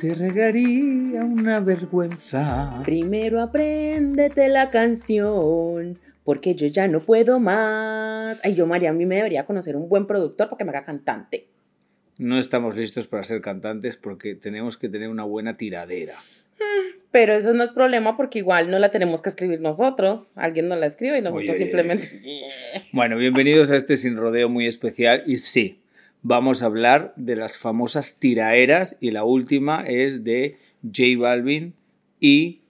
te regaría una vergüenza. Primero apréndete la canción, porque yo ya no puedo más. Ay, yo, María, a mí me debería conocer un buen productor para que me haga cantante. No estamos listos para ser cantantes porque tenemos que tener una buena tiradera. Pero eso no es problema porque igual no la tenemos que escribir nosotros. Alguien nos la escribe y nosotros Oye, simplemente. Bueno, bienvenidos a este sin rodeo muy especial y sí, vamos a hablar de las famosas tiraeras y la última es de J Balvin y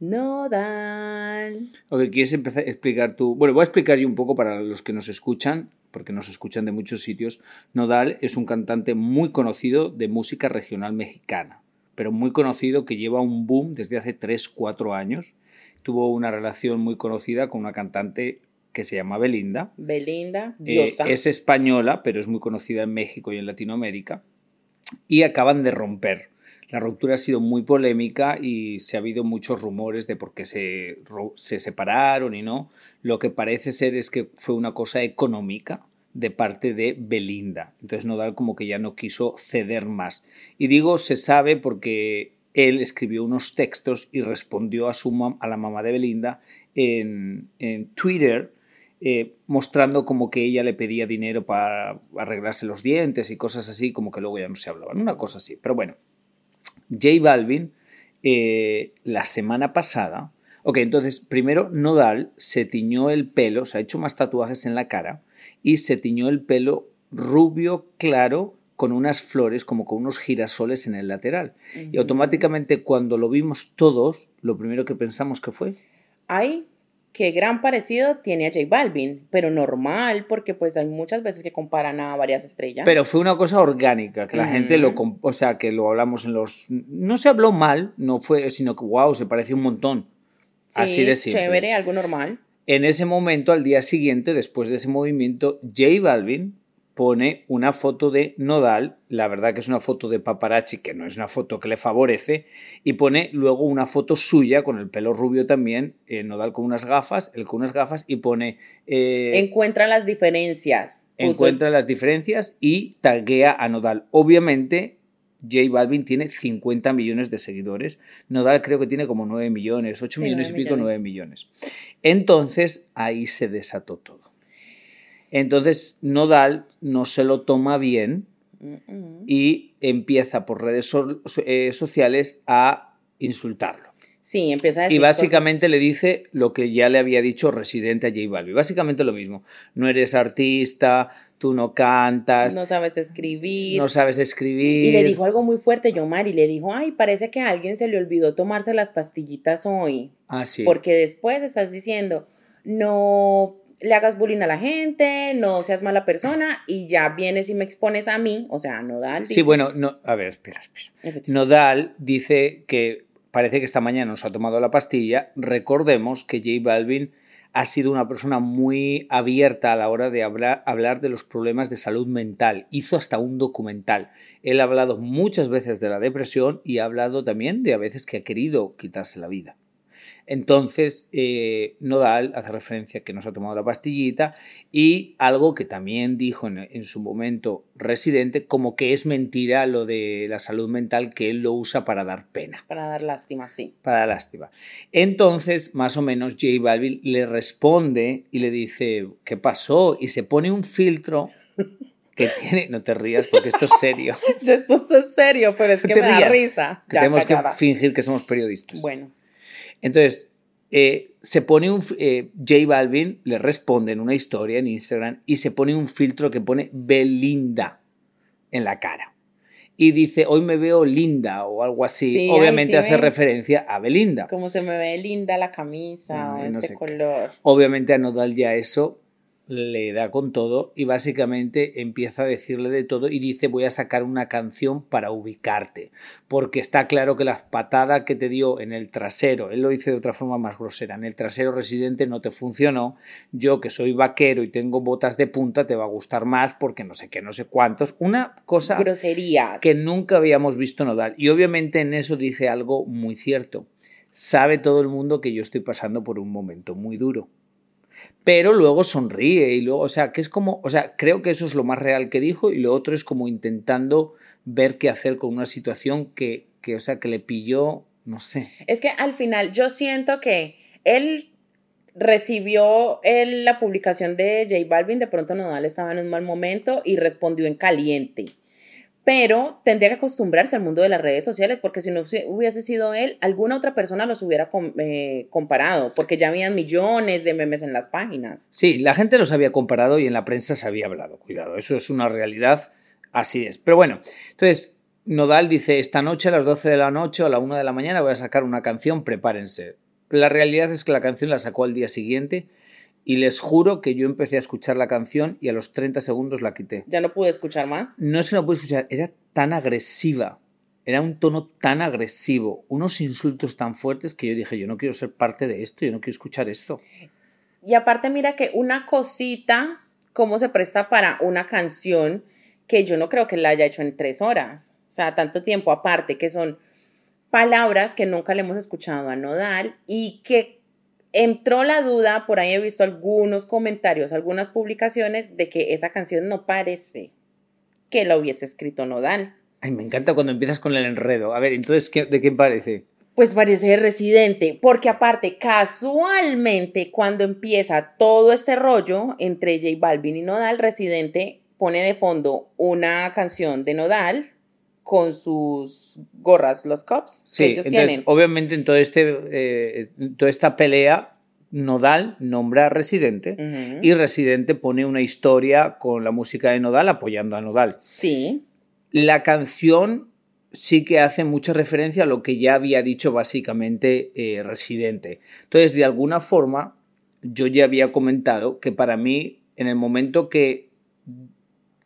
No dan. Ok, ¿quieres empezar a explicar tú? Bueno, voy a explicar yo un poco para los que nos escuchan, porque nos escuchan de muchos sitios. Nodal es un cantante muy conocido de música regional mexicana, pero muy conocido que lleva un boom desde hace 3, 4 años. Tuvo una relación muy conocida con una cantante que se llama Belinda. Belinda, Eh, diosa. es española, pero es muy conocida en México y en Latinoamérica. Y acaban de romper. La ruptura ha sido muy polémica y se ha habido muchos rumores de por qué se, se separaron y no. Lo que parece ser es que fue una cosa económica de parte de Belinda. Entonces Nodal como que ya no quiso ceder más. Y digo se sabe porque él escribió unos textos y respondió a, su mam- a la mamá de Belinda en, en Twitter eh, mostrando como que ella le pedía dinero para arreglarse los dientes y cosas así, como que luego ya no se hablaban, una cosa así. Pero bueno, J Balvin eh, la semana pasada, ok, entonces primero Nodal se tiñó el pelo, se ha hecho más tatuajes en la cara y se tiñó el pelo rubio claro con unas flores como con unos girasoles en el lateral. Y automáticamente cuando lo vimos todos, lo primero que pensamos que fue Ay, qué gran parecido tiene a J Balvin, pero normal, porque pues hay muchas veces que comparan a varias estrellas. Pero fue una cosa orgánica, que la gente lo, o sea, que lo hablamos en los, no se habló mal, no fue, sino que wow, se pareció un montón. sí, Así de simple. chévere, algo normal. En ese momento, al día siguiente, después de ese movimiento, J Balvin pone una foto de Nodal, la verdad que es una foto de paparazzi, que no es una foto que le favorece, y pone luego una foto suya con el pelo rubio también, eh, Nodal con unas gafas, él con unas gafas, y pone... eh, Encuentra las diferencias. Encuentra las diferencias y taguea a Nodal. Obviamente, J Balvin tiene 50 millones de seguidores. Nodal creo que tiene como 9 millones, 8 Sí, millones y 9 pico, millones. 9 millones. Entonces, ahí se desató todo. Entonces, Nodal no se lo toma bien y empieza por redes so- eh, sociales a insultarlo. Sí, empieza a decir Y cosas- básicamente le dice lo que ya le había dicho Residente a J Balvin. Básicamente lo mismo. No eres artista, tú no cantas, no no, sabes escribir. sabes escribir. Y le dijo algo muy fuerte, Yomari, le dijo, ay, parece que a alguien se le olvidó tomarse las pastillitas hoy. Ah, sí. Porque después estás diciendo, no le hagas bullying a la gente, no seas mala persona, y ya vienes y me expones a mí, o sea, no da. Sí, bueno, no, a ver, espera, espera. Nodal dice que parece que esta mañana nos ha tomado la pastilla. Recordemos que J Balvin ha sido una persona muy abierta a la hora de hablar, hablar de los problemas de salud mental. Hizo hasta un documental. Él ha hablado muchas veces de la depresión y ha hablado también de a veces que ha querido quitarse la vida. Entonces, eh, Nodal hace referencia a que no se ha tomado la pastillita y algo que también dijo en, en, su momento Residente, como que es mentira lo de la salud mental, que él lo usa para dar pena. Para dar lástima, sí. Para dar lástima. Entonces, más o menos, J Balvin le responde y le dice, ¿qué pasó? Y se pone un filtro que tiene. No te rías porque esto es serio. esto es serio, pero es que me da risa. Tenemos que fingir que somos periodistas. Bueno. Entonces, eh, se pone un. Eh, J Balvin le responde en una historia en Instagram y se pone un filtro que pone Belinda en la cara. Y dice, hoy me veo linda o algo así. Obviamente hace referencia a Belinda. Como se me ve linda la camisa o este color. Obviamente a Nodal ya eso le da con todo y básicamente empieza a decirle de todo y dice voy a sacar una canción para ubicarte porque está claro que la patada que te dio en el trasero, él lo dice de otra forma más grosera, en el trasero residente no te funcionó, yo que soy vaquero y tengo botas de punta te va a gustar más porque no sé qué, no sé cuántos, una cosa grosería que nunca habíamos visto nodal y obviamente en eso dice algo muy cierto, sabe todo el mundo que yo estoy pasando por un momento muy duro pero luego sonríe y luego, o sea, que es como, o sea, creo que eso es lo más real que dijo y lo otro es como intentando ver qué hacer con una situación que, que o sea, que le pilló, no sé. Es que al final yo siento que él recibió la publicación de J Balvin, de pronto Nodal estaba en un mal momento y respondió en caliente pero tendría que acostumbrarse al mundo de las redes sociales porque si no hubiese sido él, alguna otra persona los hubiera eh, comparado, porque ya habían millones de memes en las páginas. Sí, la gente los había comparado y en la prensa se había hablado, cuidado, eso es una realidad, así es. Pero bueno, entonces Nodal dice, esta noche a las 12 de la noche o a la 1 de la mañana voy a sacar una canción, prepárense. La realidad es que la canción la sacó al día siguiente y les juro que yo empecé a escuchar la canción y a los 30 segundos la quité. ¿Ya no pude escuchar más? No es que no pude escuchar, era tan agresiva, era un tono tan agresivo, unos insultos tan fuertes que yo dije, yo no quiero ser parte de esto, yo no quiero escuchar esto. Y aparte mira que una cosita, cómo se presta para una canción que yo no creo que la haya hecho en tres horas, o sea, tanto tiempo aparte, que son palabras que nunca le hemos escuchado a Nodal y que entró la duda, por ahí he visto algunos comentarios, algunas publicaciones de que esa canción no parece que la hubiese escrito Nodal. Ay, me encanta cuando empiezas con el enredo. A ver, entonces, ¿de quién parece? Pues parece Residente, porque aparte, casualmente, cuando empieza todo este rollo entre J Balvin y Nodal, Residente pone de fondo una canción de Nodal con sus gorras, los cops sí, que ellos entonces, Obviamente en todo este, eh, toda esta pelea, Nodal nombra a Residente y Residente pone una historia con la música de Nodal apoyando a Nodal. Sí. La canción sí que hace mucha referencia a lo que ya había dicho básicamente eh, Residente. Entonces, de alguna forma, yo ya había comentado que para mí, en el momento que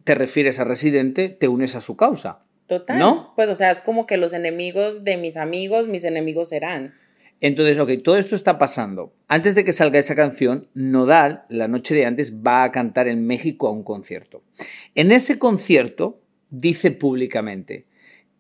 te refieres a Residente, te unes a su causa. Total. ¿No? Pues, o sea, es como que los enemigos de mis amigos, mis enemigos serán. Entonces, ok, todo esto está pasando. Antes de que salga esa canción, Nodal, la noche de antes, va a cantar en México a un concierto. En ese concierto, dice públicamente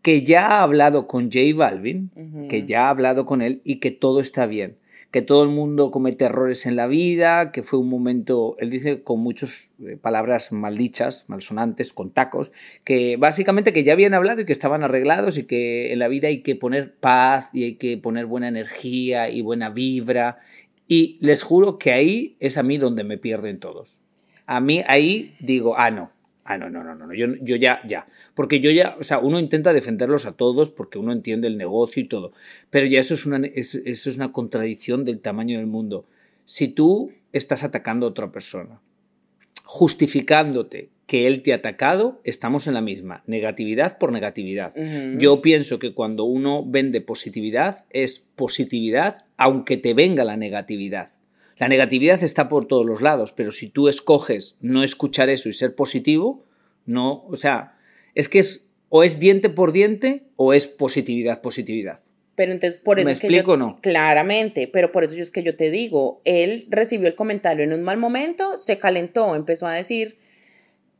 que ya ha hablado con J Balvin, que ya ha hablado con él y que todo está bien que todo el mundo comete errores en la vida, que fue un momento, él dice con muchas eh, palabras maldichas, malsonantes, con tacos, que básicamente que ya habían hablado y que estaban arreglados y que en la vida hay que poner paz y hay que poner buena energía y buena vibra. Y les juro que ahí es a mí donde me pierden todos. A mí ahí digo, ah, no, Ah, no, no, no, no, yo, yo ya, ya. Porque yo ya, o sea, uno intenta defenderlos a todos porque uno entiende el negocio y todo. Pero ya eso es una, eso es una contradicción del tamaño del mundo. Si tú estás atacando a otra persona, justificándote que él te ha atacado, estamos en la misma. Negatividad por negatividad. Yo pienso que cuando uno vende positividad, es positividad aunque te venga la negatividad. La negatividad está por todos los lados, pero si tú escoges no escuchar eso y ser positivo, no, o sea, es que es o es diente por diente o es positividad, positividad. Pero entonces por eso ¿Me es explico no? Claramente, pero por eso es que yo te digo, él recibió el comentario en un mal momento, se calentó, empezó a decir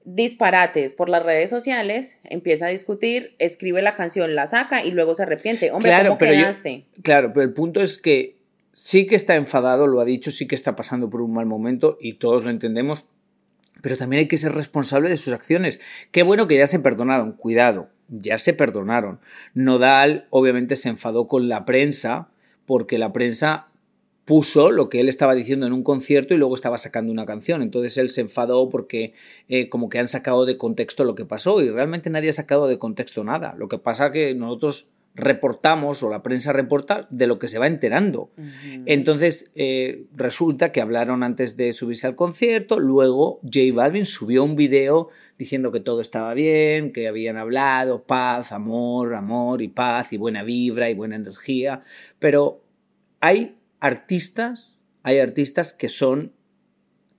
disparates por las redes sociales, empieza a discutir, escribe la canción, la saca y luego se arrepiente. Hombre, claro, ¿cómo pero quedaste? claro, pero el punto es que sí que está enfadado, lo ha dicho, sí que está pasando por un mal momento y todos lo entendemos, pero también hay que ser responsable de sus acciones. Qué bueno que ya se perdonaron, cuidado, ya se perdonaron. Nodal obviamente se enfadó con la prensa porque la prensa puso lo que él estaba diciendo en un concierto y luego estaba sacando una canción. Entonces él se enfadó porque eh, como que han sacado de contexto lo que pasó y realmente nadie ha sacado de contexto nada. Lo que pasa que nosotros reportamos o la prensa reporta de lo que se va enterando. Entonces eh, resulta que hablaron antes de subirse al concierto, luego J Balvin subió un video diciendo que todo estaba bien, que habían hablado, paz, amor, amor y paz y buena vibra y buena energía, pero hay artistas, hay artistas que son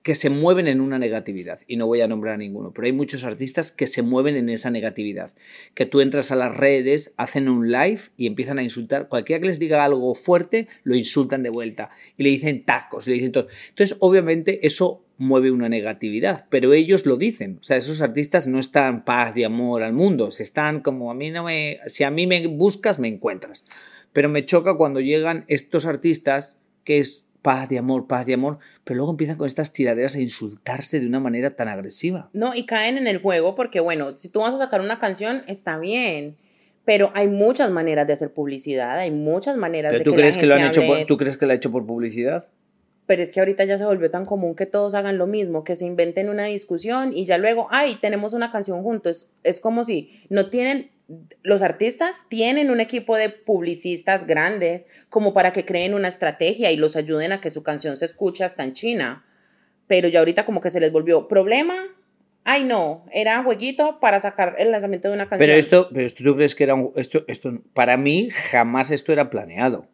que se mueven en una negatividad, y no voy a nombrar a ninguno, pero hay muchos artistas que se mueven en esa negatividad, que tú entras a las redes, hacen un live y empiezan a insultar, cualquiera que les diga algo fuerte, lo insultan de vuelta, y le dicen tacos, le dicen todo. Entonces, obviamente, eso mueve una negatividad, pero ellos lo dicen, o sea, esos artistas no están paz y amor al mundo, se están como a mí no me, si a mí me buscas, me encuentras. Pero me choca cuando llegan estos artistas que es paz de amor, paz de amor, pero luego empiezan con estas tiraderas a insultarse de una manera tan agresiva. No, y caen en el juego porque, bueno, si tú vas a sacar una canción, está bien. Pero hay muchas maneras de hacer publicidad, hay muchas maneras de ¿tú que crees la que lo han hecho por. ¿Tú crees que lo ha hecho por publicidad? Pero es que ahorita ya se volvió tan común que todos hagan lo mismo, que se inventen una discusión y ya luego, ay, tenemos una canción juntos. Es como si no tienen, los artistas tienen un equipo de publicistas grande como para que creen una estrategia y los ayuden a que su canción se escuche hasta en China. Pero ya ahorita como que se les volvió problema. Ay, no, era jueguito para sacar el lanzamiento de una canción. Pero esto, pero esto tú crees que era un, esto, esto, para mí jamás esto era planeado.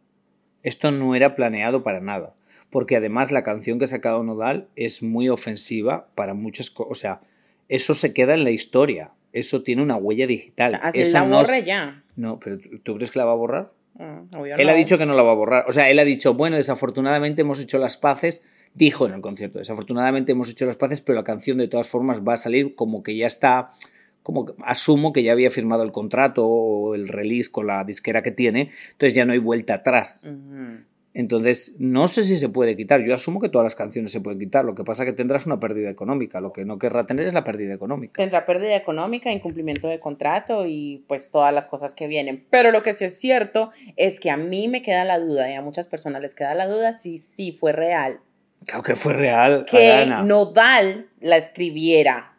Esto no era planeado para nada. Porque además la canción que ha sacado Nodal es muy ofensiva para muchas cosas. O sea, eso se queda en la historia. Eso tiene una huella digital. Así Esa la no es- borre ya. No, pero ¿tú crees que la va a borrar? Mm, obvio Él no. ha dicho que no la va a borrar. O sea, él ha dicho, bueno, desafortunadamente hemos hecho las paces. Dijo en el concierto, desafortunadamente hemos hecho las paces, pero la canción de todas formas va a salir como que ya está, como que asumo que ya había firmado el contrato o el release con la disquera que tiene, entonces ya no hay vuelta atrás. Ujú. Entonces, no sé si se puede quitar. Yo asumo que todas las canciones se pueden quitar. Lo que pasa es que tendrás una pérdida económica. Lo que no querrá tener es la pérdida económica. Tendrá pérdida económica, incumplimiento de contrato y pues todas las cosas que vienen. Pero lo que sí es cierto es que a mí me queda la duda y a muchas personas les queda la duda si sí fue real Claro que fue real. que Adriana. Nodal la escribiera.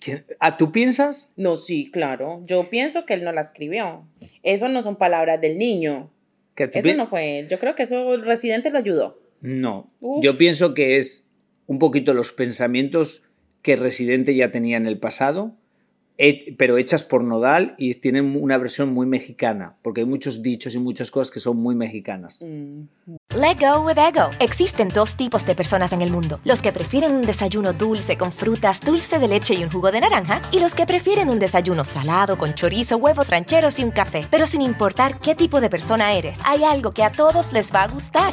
¿Quién- ¿Ah, tú piensas? No, sí, claro. Yo pienso que él no la escribió. Eso no son palabras del niño. ¿Que tú Eso no fue él. Yo creo que eso residente lo ayudó. No, Uf. yo pienso que es un poquito los pensamientos que Residente ya tenía en el pasado, pero hechas por Nodal y tienen una versión muy mexicana, porque hay muchos dichos y muchas cosas que son muy mexicanas. Mm. Let go with ego. Existen dos tipos de personas en el mundo: los que prefieren un desayuno dulce con frutas, dulce de leche y un jugo de naranja, y los que prefieren un desayuno salado con chorizo, huevos rancheros y un café. Pero sin importar qué tipo de persona eres, hay algo que a todos les va a gustar.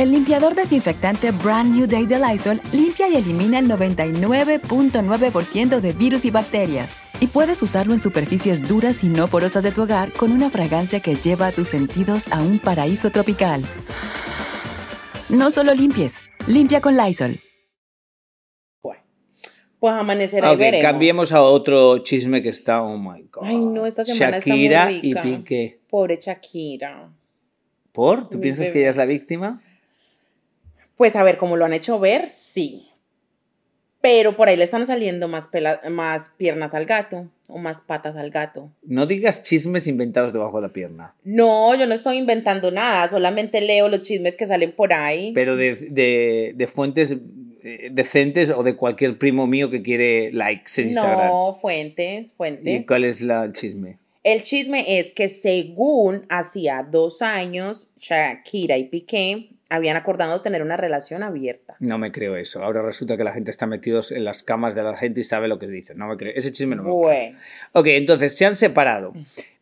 El limpiador desinfectante Brand New Day de Lysol limpia y elimina el 99.9% de virus y bacterias. Y puedes usarlo en superficies duras y no porosas de tu hogar con una fragancia que lleva a tus sentidos a un paraíso tropical. No solo limpies, limpia con Lysol. Bueno, pues amanecerá y Ok, veremos. cambiemos a otro chisme que está, oh my god. Ay, no, esta semana Shakira está muy y rica. Piqué. Pobre Shakira. ¿Por? ¿Tú Mi piensas bebé. que ella es la víctima? Pues a ver, como lo han hecho ver, sí. Pero por ahí le están saliendo más, pela- más piernas al gato o más patas al gato. No digas chismes inventados debajo de la pierna, No, yo no estoy inventando nada, solamente leo los chismes que salen por ahí. pero de, de- de fuentes eh, decentes o de cualquier primo mío que quiere likes en Instagram. no, fuentes, ¿Y fuentes. cuál es la, el chisme? El chisme es que según hacía dos años, Shakira y Piqué habían acordado tener una relación abierta. No me creo eso. Ahora resulta que la gente está metidos en las camas de la gente y sabe lo que dicen. No me creo. Ese chisme no me Bueno. creo. Ok, entonces se han separado.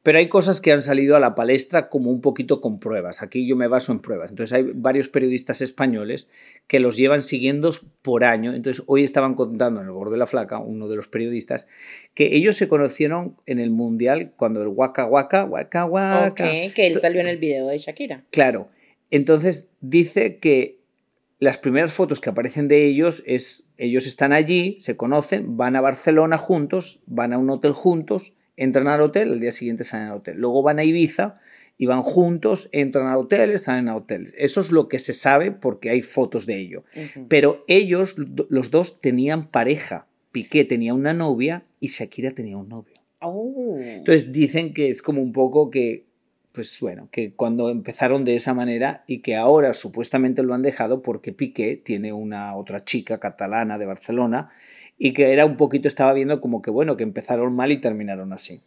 Pero hay cosas que han salido a la palestra como un poquito con pruebas. Aquí yo me baso en pruebas. Entonces hay varios periodistas españoles que los llevan siguiendo por año. Entonces hoy estaban contando en el Gordo de la Flaca, uno de los periodistas, que ellos se conocieron en el Mundial cuando el Waka Waka, Waka Waka. Ok, que él salió en el video de Shakira. Claro. Entonces dice que las primeras fotos que aparecen de ellos es ellos están allí, se conocen, van a Barcelona juntos, van a un hotel juntos, entran al hotel, el día siguiente salen al hotel. Luego van a Ibiza y van juntos, entran al hotel, salen al hotel. Eso es lo que se sabe porque hay fotos de ello. Pero ellos, los dos, tenían pareja. Piqué tenía una novia y Shakira tenía un novio. Oh. Entonces dicen que es como un poco que, pues bueno, que cuando empezaron de esa manera y que ahora supuestamente lo han dejado porque Piqué tiene una otra chica catalana de Barcelona y que era un poquito, estaba viendo como que bueno, que empezaron mal y terminaron así.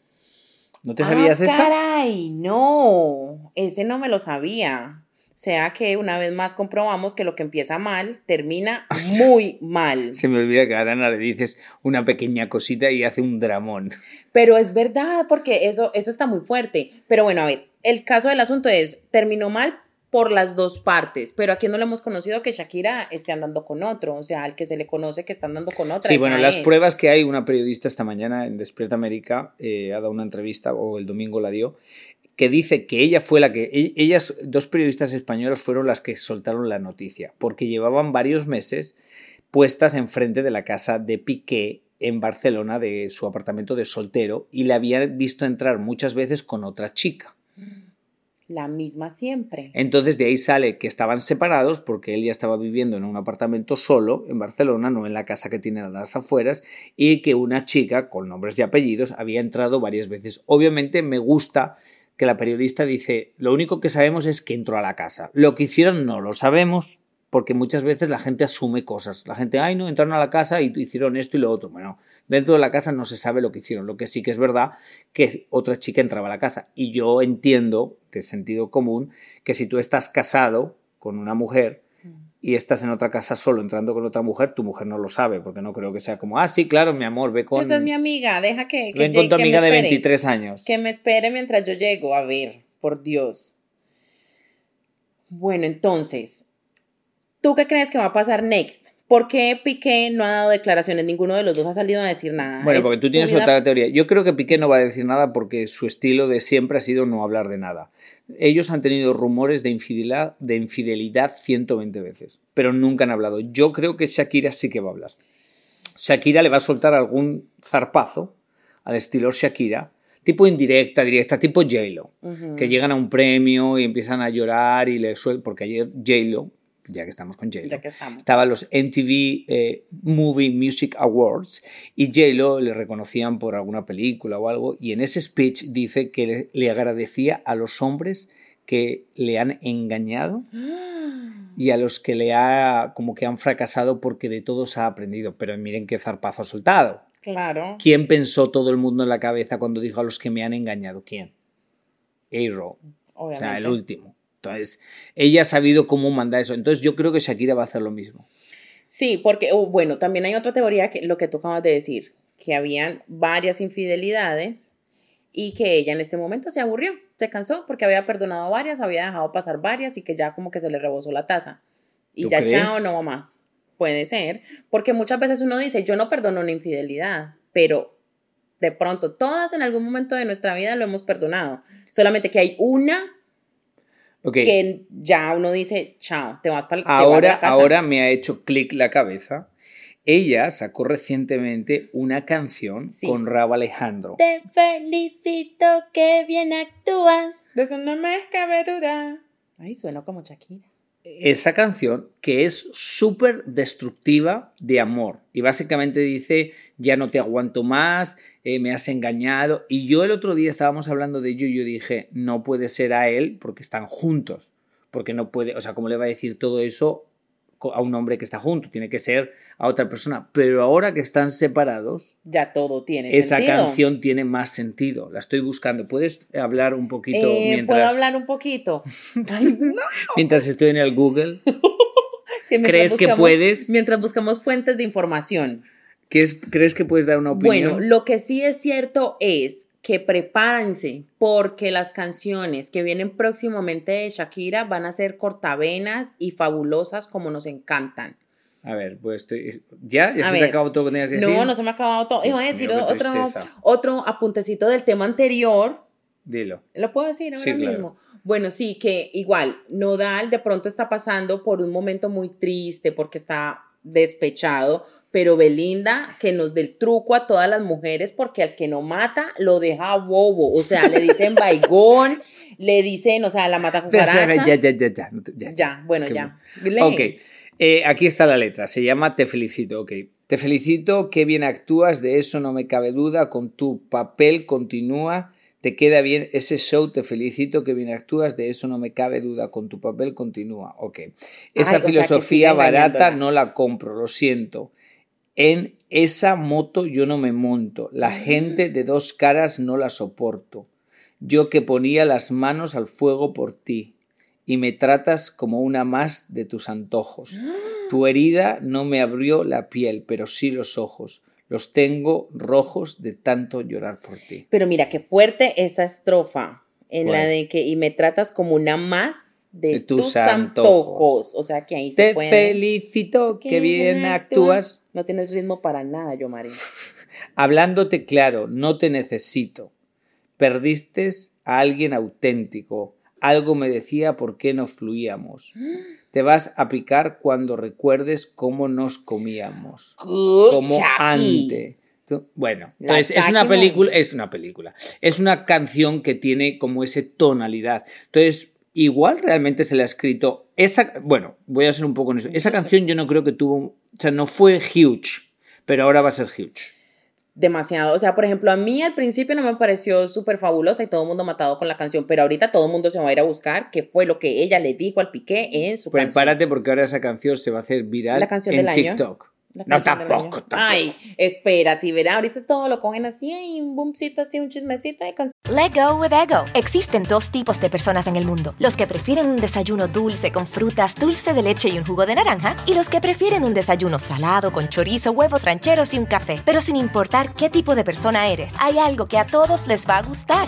¿No te sabías ah, esa? Caray, no, ese no me lo sabía. O sea que una vez más comprobamos que lo que empieza mal termina muy mal. Se me olvida que a Arana le dices una pequeña cosita y hace un dramón. Pero es verdad, porque eso, eso está muy fuerte. Pero bueno, a ver, el caso del asunto es, terminó mal por las dos partes, pero aquí no le hemos conocido que Shakira esté andando con otro, o sea, al que se le conoce que está andando con otra. Sí, bueno, las él. pruebas que hay, una periodista esta mañana en Despierta América eh, ha dado una entrevista, o el domingo la dio, que dice que ella fue la que, e- ellas, dos periodistas españolas fueron las que soltaron la noticia, porque llevaban varios meses puestas enfrente de la casa de Piqué en Barcelona, de su apartamento de soltero, y le habían visto entrar muchas veces con otra chica. La misma siempre. Entonces de ahí sale que estaban separados porque él ya estaba viviendo en un apartamento solo en Barcelona, no en la casa que tienen a las afueras, y que una chica con nombres y apellidos había entrado varias veces. Obviamente me gusta que la periodista dice, lo único que sabemos es que entró a la casa. Lo que hicieron no lo sabemos, porque muchas veces la gente asume cosas. La gente, ay, no, entraron a la casa y hicieron esto y lo otro. Bueno, dentro de la casa no se sabe lo que hicieron. Lo que sí que es verdad que otra chica entraba a la casa. Y yo entiendo, de sentido común, que si tú estás casado con una mujer y estás en otra casa solo entrando con otra mujer, tu mujer no lo sabe, porque no creo que sea como, ah, sí, claro, mi amor, ve con, Esa es mi amiga, deja que, que, ven con tu que amiga de espere. 23 años. Que me espere mientras yo llego. A ver, por Dios. Bueno, entonces, ¿tú qué crees que va a pasar next? ¿Por qué Piqué no ha dado declaraciones? Ninguno de los dos ha salido a decir nada. Bueno, porque tú tienes vida- otra teoría. Yo creo que Piqué no va a decir nada porque su estilo de siempre ha sido no hablar de nada. Ellos han tenido rumores de infidelidad, de infidelidad 120 veces, pero nunca han hablado. Yo creo que Shakira sí que va a hablar. Shakira le va a soltar algún zarpazo al estilo Shakira, tipo indirecta, directa, tipo J-Lo, Ujú. que llegan a un premio y empiezan a llorar y le sueltan, porque ayer J-Lo, ya que estamos con J-Lo, estaban los MTV eh, Movie Music Awards y J-Lo le reconocían por alguna película o algo y en ese speech dice que le, le agradecía a los hombres que le han engañado y a los que le ha como que han fracasado porque de todos ha aprendido pero miren qué zarpazo ha soltado Claro. ¿quién pensó todo el mundo en la cabeza cuando dijo a los que me han engañado? ¿quién? A-Roll o sea, el último entonces ella ha sabido cómo mandar eso entonces yo creo que Shakira va a hacer lo mismo Sí, porque, oh, bueno, también hay otra teoría que lo que tú acabas de decir, que habían varias infidelidades y que ella en este momento se aburrió, se cansó porque había perdonado varias, había dejado pasar varias y que ya como que se le rebosó la taza. Y ¿Tú ya crees? chao, no va más. Puede ser, porque muchas veces uno dice, yo no perdono una infidelidad, pero de pronto todas en algún momento de nuestra vida lo hemos perdonado. Solamente que hay una Que ya uno dice, chao, te vas para Ahora, ahora me ha hecho clic la cabeza. Ella sacó recientemente una canción Sí. con Rabo Alejandro. Te felicito que bien actúas. De eso no me cabe duda. Ay, suena como Shakira. Esa canción que es súper destructiva de amor. Y básicamente dice, ya no te aguanto más, eh, me has engañado. Y yo el otro día estábamos hablando de ello y yo dije, no puede ser a él porque están juntos. Porque no puede, o sea, ¿cómo le va a decir todo eso a un hombre que está junto, tiene que ser a otra persona. Pero ahora que están separados, Ya todo tiene esa sentido. canción tiene más sentido. La estoy buscando. ¿Puedes hablar un poquito Eh, mientras, ¿Puedo hablar un poquito? Ay, no. mientras estoy en el Google? Sí, ¿Crees que puedes? Mientras buscamos fuentes de información. ¿Qué es- ¿Crees que puedes dar una opinión? Bueno, lo que sí es cierto es que prepárense porque las canciones que vienen próximamente de Shakira van a ser cortavenas y fabulosas como nos encantan. A ver, pues estoy... ¿Ya? ¿Ya A se te ver. acabó todo lo que tenías que decir? No, no se me ha acabado todo. Iba a decir mío, otro, tristeza. otro apuntecito del tema anterior. Dilo. ¿Lo puedo decir ahora Sí, claro. mismo? Bueno, sí, que igual, Nodal de pronto está pasando por un momento muy triste porque está despechado, pero Belinda que nos dé el truco a todas las mujeres porque al que no mata lo deja bobo, o sea, le dicen baigón, le dicen, o sea, la mata cucarachas. Ya, ya, ya, ya. ya, Ya, bueno, Qué ya. Ok, eh, aquí está la letra, se llama Te felicito, ok. Te felicito, qué bien actúas, de eso no me cabe duda, con tu papel continúa, te queda bien ese show, te felicito, qué bien actúas, de eso no me cabe duda, con tu papel continúa, ok. Esa Ay, filosofía barata no la compro, lo siento. En esa moto yo no me monto, la gente de dos caras no la soporto. Yo que ponía las manos al fuego por ti y me tratas como una más de tus antojos. Tu herida no me abrió la piel, pero sí los ojos. Los tengo rojos de tanto llorar por ti. Pero mira, qué fuerte esa estrofa en la de que y me tratas como una más de, De tus, tus antojos. antojos. O sea, que ahí Te se puede... felicito, que bien actúas. No tienes ritmo para nada, yo, Mari. Hablándote claro, no te necesito. Perdiste a alguien auténtico. Algo me decía por qué no fluíamos. Te vas a picar cuando recuerdes cómo nos comíamos. como antes. Bueno, pues es una película, es una película, es una canción que tiene como ese tonalidad. Entonces, igual realmente se le ha escrito esa, bueno, voy a ser un poco honesto. Esa canción yo no creo que tuvo, o sea, no fue huge, pero ahora va a ser huge. Demasiado. O sea, por ejemplo, a mí al principio no me pareció súper fabulosa y todo el mundo matado con la canción, pero ahorita todo el mundo se va a ir a buscar qué fue lo que ella le dijo al Piqué en su canción. Prepárate porque ahora esa canción se va a hacer viral La canción en del año. TikTok. La No, tampoco, tampoco. Ay, espérate, y verá, ahorita todo lo cogen así, y un boomcito así, un chismecito de canción. Let go with ego. Existen dos tipos de personas en el mundo: los que prefieren un desayuno dulce con frutas, dulce de leche y un jugo de naranja, y los que prefieren un desayuno salado con chorizo, huevos rancheros y un café. Pero sin importar qué tipo de persona eres, hay algo que a todos les va a gustar.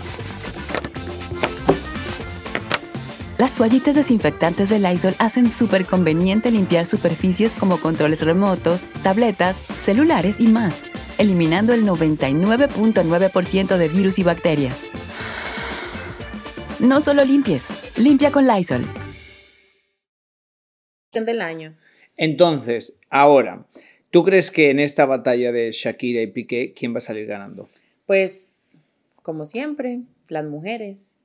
Las toallitas desinfectantes de Lysol hacen súper conveniente limpiar superficies como controles remotos, tabletas, celulares y más, eliminando el 99.9% de virus y bacterias. No solo limpies, limpia con Lysol. del año. Entonces, ahora, ¿tú crees que en esta batalla de Shakira y Piqué, quién va a salir ganando? Pues, como siempre, las mujeres.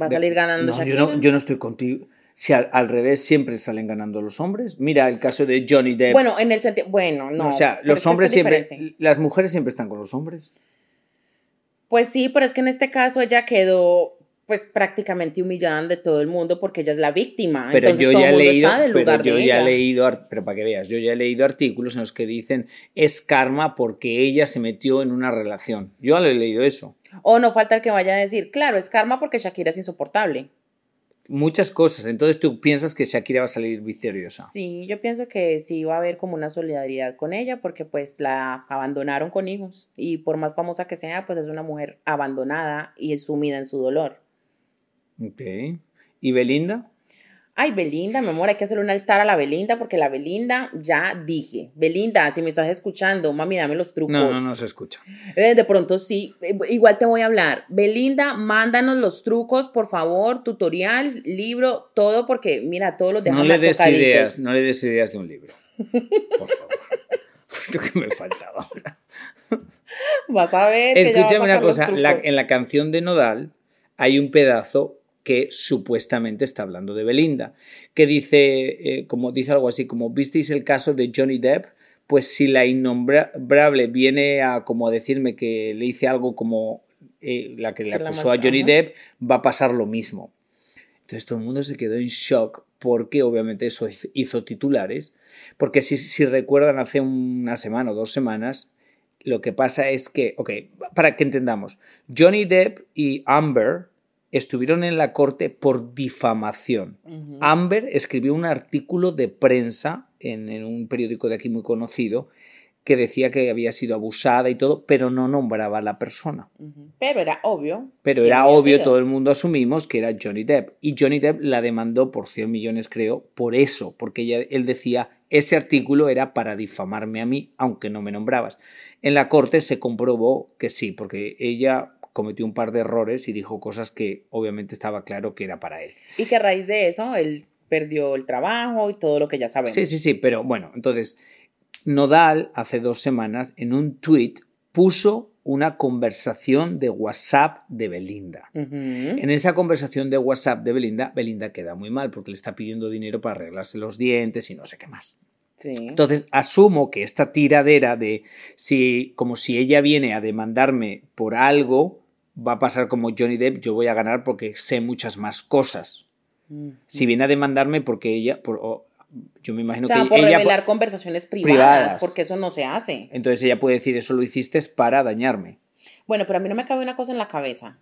Va a De- salir ganando no, Shakira. Yo no, yo no estoy contigo. Si al, al revés siempre salen ganando los hombres. Mira el caso de Johnny Depp. Bueno, en el sentido, bueno, no. o sea, los hombres es siempre, diferente. las mujeres siempre están con los hombres. Pues sí, pero es que en este caso ella quedó pues prácticamente humillada de todo el mundo porque ella es la víctima. Pero Entonces yo todo ya he leído, pero yo ya he leído, pero para que veas, yo ya he leído artículos en los que dicen es karma porque ella se metió en una relación. Yo ya lo he leído eso. O no falta el que vaya a decir, claro, es karma porque Shakira es insoportable. Muchas cosas. Entonces tú piensas que Shakira va a salir victoriosa. Sí, yo pienso que sí va a haber como una solidaridad con ella porque pues la abandonaron con hijos y por más famosa que sea, pues es una mujer abandonada y es sumida en su dolor. Ok. ¿Y Belinda? Ay, Belinda, mi amor, hay que hacer un altar a la Belinda porque la Belinda, ya dije, Belinda, si me estás escuchando, mami, dame los trucos. No, no, no se escucha. Eh, de pronto sí, eh, igual te voy a hablar. Belinda, mándanos los trucos, por favor, tutorial, libro, todo, porque mira, todos los No dejamos le des tocaditos. ideas, no le des ideas de un libro. Por favor. Lo que me faltaba ahora. Vas a ver. Escúchame una cosa, la- en la canción de Nodal hay un pedazo que supuestamente está hablando de Belinda, que dice, eh, como dice algo así, como visteis el caso de Johnny Depp, pues si la innombrable viene a como a decirme que le hice algo como eh, la que le acusó a Johnny. Depp, va a pasar lo mismo. Entonces todo el mundo se quedó en shock porque obviamente eso hizo- hizo titulares, porque si, si recuerdan hace una semana o dos semanas, lo que pasa es que, ok, para que entendamos, Johnny Depp y Amber estuvieron en la corte por difamación. Amber escribió un artículo de prensa en, en un periódico de aquí muy conocido que decía que había sido abusada y todo, pero no nombraba a la persona. Pero era obvio. Pero era obvio, sido. todo el mundo asumimos que era Johnny Depp. Y Johnny Depp la demandó por 100 millones, creo, por eso, porque ella- él decía, ese artículo era para difamarme a mí, aunque no me nombrabas. En la corte se comprobó que sí, porque ella cometió un par de errores y dijo cosas que obviamente estaba claro que era para él. Y que a raíz de eso él perdió el trabajo y todo lo que ya sabemos. Sí, sí, sí, pero bueno, entonces, Nodal hace dos semanas en un tweet puso una conversación de WhatsApp de Belinda. En esa conversación de WhatsApp de Belinda, Belinda queda muy mal porque le está pidiendo dinero para arreglarse los dientes y no sé qué más. Sí. Entonces, asumo que esta tiradera de si, como si ella viene a demandarme por algo, va a pasar como Johnny Depp, yo voy a ganar porque sé muchas más cosas. Mm. Si viene a demandarme porque ella, por, o- yo me imagino o sea, que por ella, revelar conversaciones privadas, privadas. porque eso no se hace. entonces ella puede decir eso lo hiciste para dañarme. Bueno, pero a mí no me cabe una cosa en la cabeza.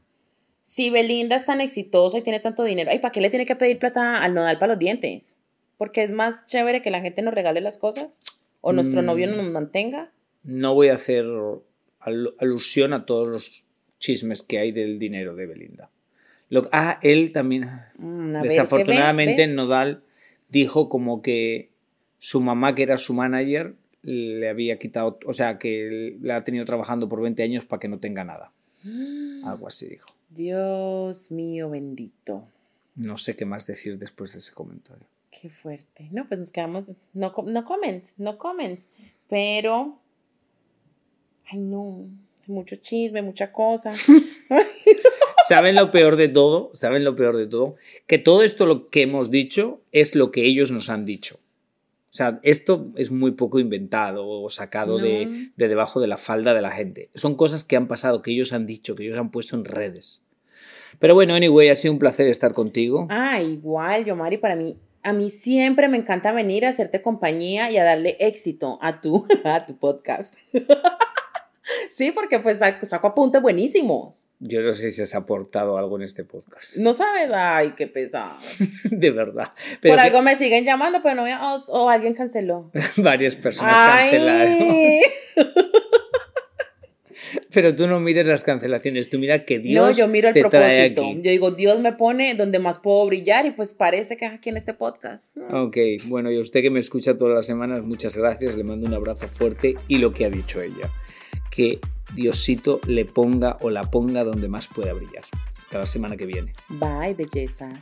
Si Belinda es tan exitosa y tiene tanto dinero, ¿ay, ¿para qué le tiene que pedir plata al nodal para los dientes? Porque es más chévere que la gente nos regale las cosas o nuestro Mm. novio nos mantenga. No voy a hacer al- alusión a todos los chismes que hay del dinero de Belinda. Lo- ah, él también. Mm, Desafortunadamente, ¿qué ves? ¿Ves? Nodal dijo como que su mamá, que era su manager, le había quitado, o sea, que la ha tenido trabajando por 20 años para que no tenga nada. Algo así dijo. Dios mío bendito. No sé qué más decir después de ese comentario. Qué fuerte. No, pues nos quedamos. No, no comments, no comments. Pero. Ay, no. Mucho chisme, mucha cosa. ¿Saben lo peor de todo? ¿Saben lo peor de todo? Que todo esto lo que hemos dicho es lo que ellos nos han dicho. O sea, esto es muy poco inventado o sacado de, de debajo de la falda de la gente. Son cosas que han pasado, que ellos han dicho, que ellos han puesto en redes. Pero bueno, anyway, ha sido un placer estar contigo. Ah, igual, yo, Mari, para mí, a mí siempre me encanta venir a hacerte compañía y a darle éxito a tu, a tu podcast. sí, porque pues saco, apuntes buenísimos. Yo no sé si has aportado algo en este podcast. ¿No sabes? Ay, qué pesado. De verdad. Pero Por que algo me siguen llamando, pero no o, alguien canceló. varias personas cancelaron. Ay. Pero tú no mires las cancelaciones, tú mira que No, Dios yo miro el te propósito. Yo digo, Dios me pone donde más puedo brillar y pues parece que es aquí en este podcast. Ok, bueno, y a usted que me escucha todas las semanas, muchas gracias, le mando un abrazo fuerte y lo que ha dicho ella, que Diosito le ponga o la ponga donde más pueda brillar. Hasta la semana que viene. Bye, bellezas.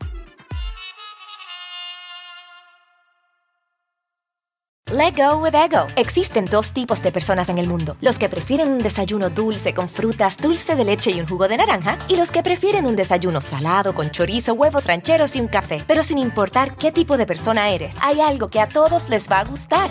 Let go with ego. Existen dos tipos de personas en el mundo: los que prefieren un desayuno dulce con frutas, dulce de leche y un jugo de naranja, y los que prefieren un desayuno salado con chorizo, huevos rancheros y un café. Pero sin importar qué tipo de persona eres, hay algo que a todos les va a gustar.